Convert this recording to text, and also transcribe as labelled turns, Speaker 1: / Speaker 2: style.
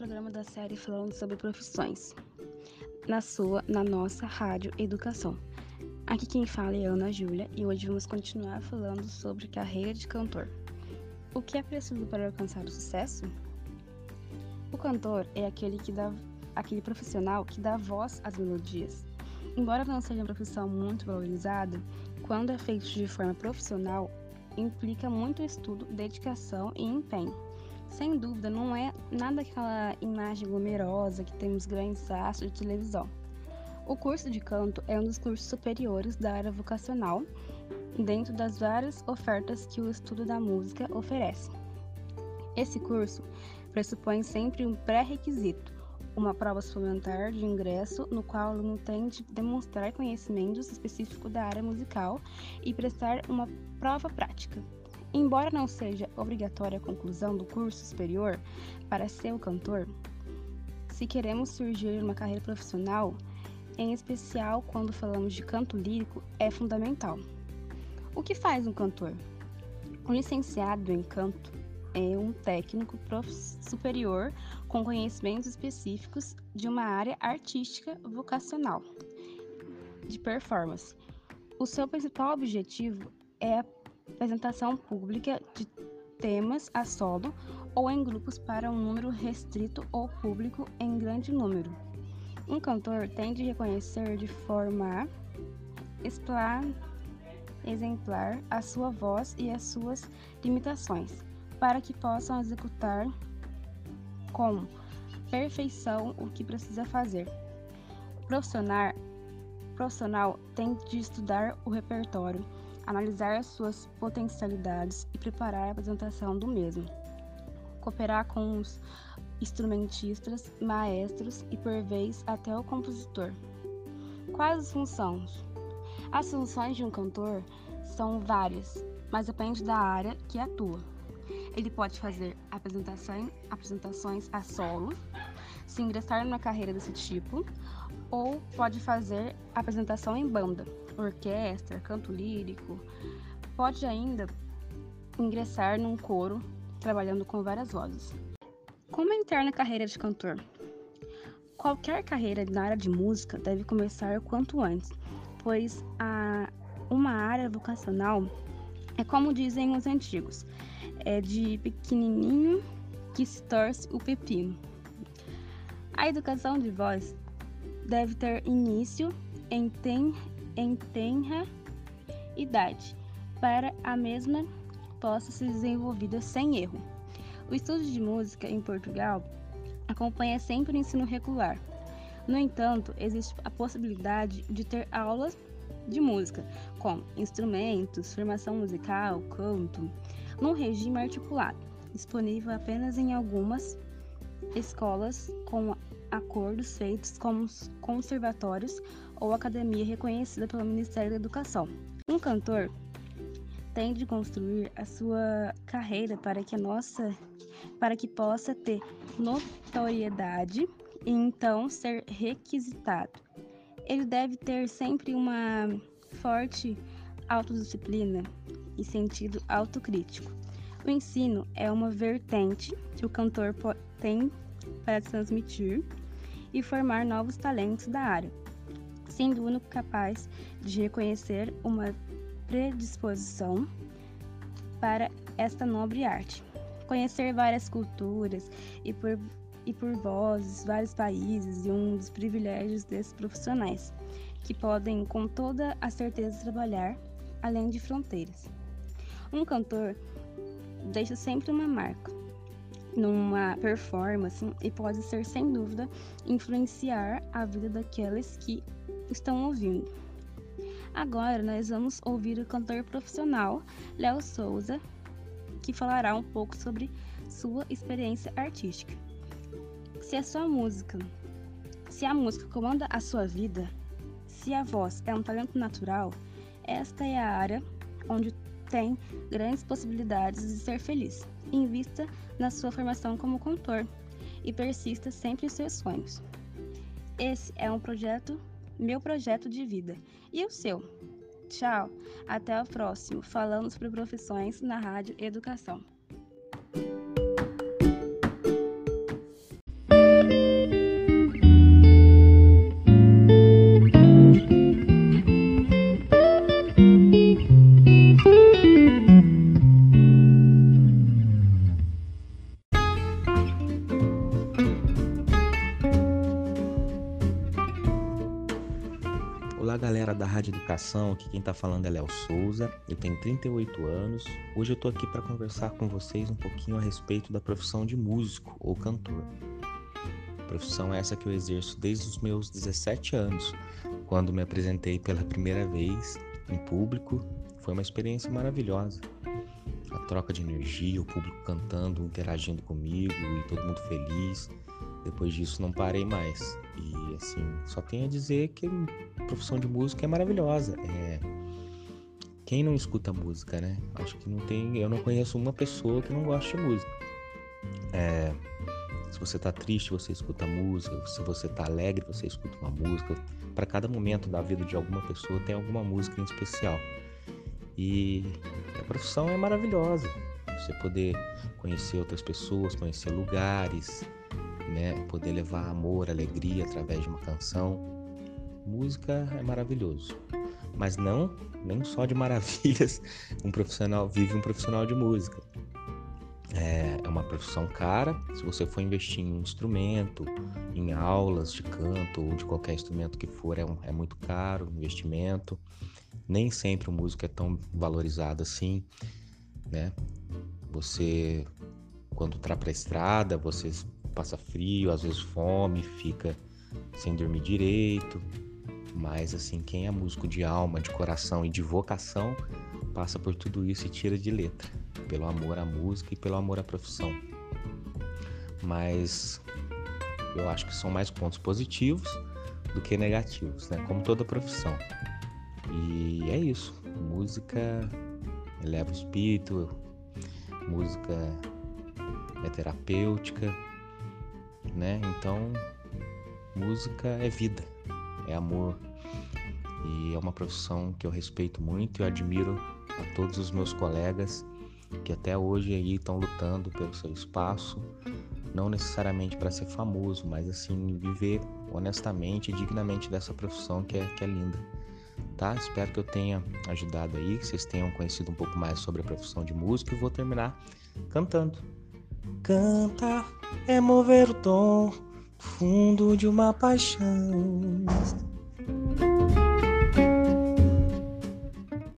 Speaker 1: programa da série falando sobre profissões. Na sua, na nossa Rádio Educação. Aqui quem fala é Ana Júlia e hoje vamos continuar falando sobre carreira de cantor. O que é preciso para alcançar o sucesso? O cantor é aquele que dá aquele profissional que dá voz às melodias. Embora não seja uma profissão muito valorizada, quando é feito de forma profissional, implica muito estudo, dedicação e empenho. Sem dúvida, não é nada aquela imagem glamourosa que temos grandes astros de televisão. O curso de canto é um dos cursos superiores da área vocacional, dentro das várias ofertas que o estudo da música oferece. Esse curso pressupõe sempre um pré-requisito, uma prova suplementar de ingresso, no qual o aluno tem de demonstrar conhecimentos específicos da área musical e prestar uma prova prática. Embora não seja obrigatória a conclusão do curso superior para ser o cantor, se queremos surgir uma carreira profissional, em especial quando falamos de canto lírico, é fundamental. O que faz um cantor? Um licenciado em canto é um técnico superior com conhecimentos específicos de uma área artística vocacional de performance. O seu principal objetivo é a apresentação pública de temas a solo ou em grupos para um número restrito ou público em grande número. Um cantor tem de reconhecer de forma exemplar a sua voz e as suas limitações, para que possam executar com perfeição o que precisa fazer. O profissional, profissional tem de estudar o repertório analisar suas potencialidades e preparar a apresentação do mesmo. Cooperar com os instrumentistas, maestros e, por vez, até o compositor. Quais as funções? As funções de um cantor são várias, mas depende da área que atua. Ele pode fazer apresentações, apresentações a solo, se ingressar numa carreira desse tipo, ou pode fazer apresentação em banda, orquestra, canto lírico. Pode ainda ingressar num coro, trabalhando com várias vozes. Como entrar na carreira de cantor? Qualquer carreira na área de música deve começar quanto antes, pois a, uma área vocacional é como dizem os antigos, é de pequenininho que se torce o pepino. A educação de voz deve ter início em, ten, em tenra idade, para a mesma possa ser desenvolvida sem erro. O estudo de música em Portugal acompanha sempre o ensino regular. No entanto, existe a possibilidade de ter aulas de música, como instrumentos, formação musical, canto, num regime articulado, disponível apenas em algumas escolas com acordos feitos com os conservatórios ou academia reconhecida pelo Ministério da Educação. Um cantor tem de construir a sua carreira para que nossa para que possa ter notoriedade e então ser requisitado. Ele deve ter sempre uma forte autodisciplina e sentido autocrítico. O ensino é uma vertente que o cantor tem para transmitir e formar novos talentos da área, sendo o único capaz de reconhecer uma predisposição para esta nobre arte. Conhecer várias culturas e por, e por vozes, vários países e um dos privilégios desses profissionais, que podem com toda a certeza trabalhar além de fronteiras. Um cantor deixa sempre uma marca, numa performance e pode ser sem dúvida influenciar a vida daqueles que estão ouvindo. Agora nós vamos ouvir o cantor profissional Léo Souza, que falará um pouco sobre sua experiência artística. Se a sua música, se a música comanda a sua vida, se a voz é um talento natural, esta é a área onde tem grandes possibilidades de ser feliz. Invista na sua formação como cantor e persista sempre em seus sonhos. Esse é um projeto, meu projeto de vida. E o seu? Tchau, até o próximo. Falando sobre profissões na Rádio Educação.
Speaker 2: Nação, aqui quem está falando é Léo Souza, eu tenho 38 anos. Hoje eu estou aqui para conversar com vocês um pouquinho a respeito da profissão de músico ou cantor. Profissão essa que eu exerço desde os meus 17 anos, quando me apresentei pela primeira vez em público. Foi uma experiência maravilhosa. A troca de energia, o público cantando, interagindo comigo e todo mundo feliz. Depois disso não parei mais. E assim, só tenho a dizer que profissão de músico é maravilhosa. É... Quem não escuta música, né? Acho que não tem. Eu não conheço uma pessoa que não goste de música. É... Se você tá triste, você escuta música. Se você tá alegre, você escuta uma música. Para cada momento da vida de alguma pessoa tem alguma música em especial. E a profissão é maravilhosa. Você poder conhecer outras pessoas, conhecer lugares, né? Poder levar amor, alegria através de uma canção. Música é maravilhoso. Mas não, nem só de maravilhas um profissional vive um profissional de música. É, é uma profissão cara. Se você for investir em um instrumento, em aulas de canto ou de qualquer instrumento que for, é, um, é muito caro o investimento. Nem sempre o músico é tão valorizado assim, né? Você, quando tá para a estrada, você passa frio, às vezes fome, fica sem dormir direito. Mas assim, quem é músico de alma, de coração e de vocação, passa por tudo isso e tira de letra, pelo amor à música e pelo amor à profissão. Mas eu acho que são mais pontos positivos do que negativos, né? Como toda profissão. E é isso. Música eleva o espírito, música é terapêutica, né? Então, música é vida, é amor. E é uma profissão que eu respeito muito e admiro a todos os meus colegas que até hoje aí estão lutando pelo seu espaço, não necessariamente para ser famoso, mas assim viver honestamente e dignamente dessa profissão que é, que é linda. Tá? Espero que eu tenha ajudado aí, que vocês tenham conhecido um pouco mais sobre a profissão de músico e vou terminar cantando. Cantar é mover o tom fundo de uma paixão.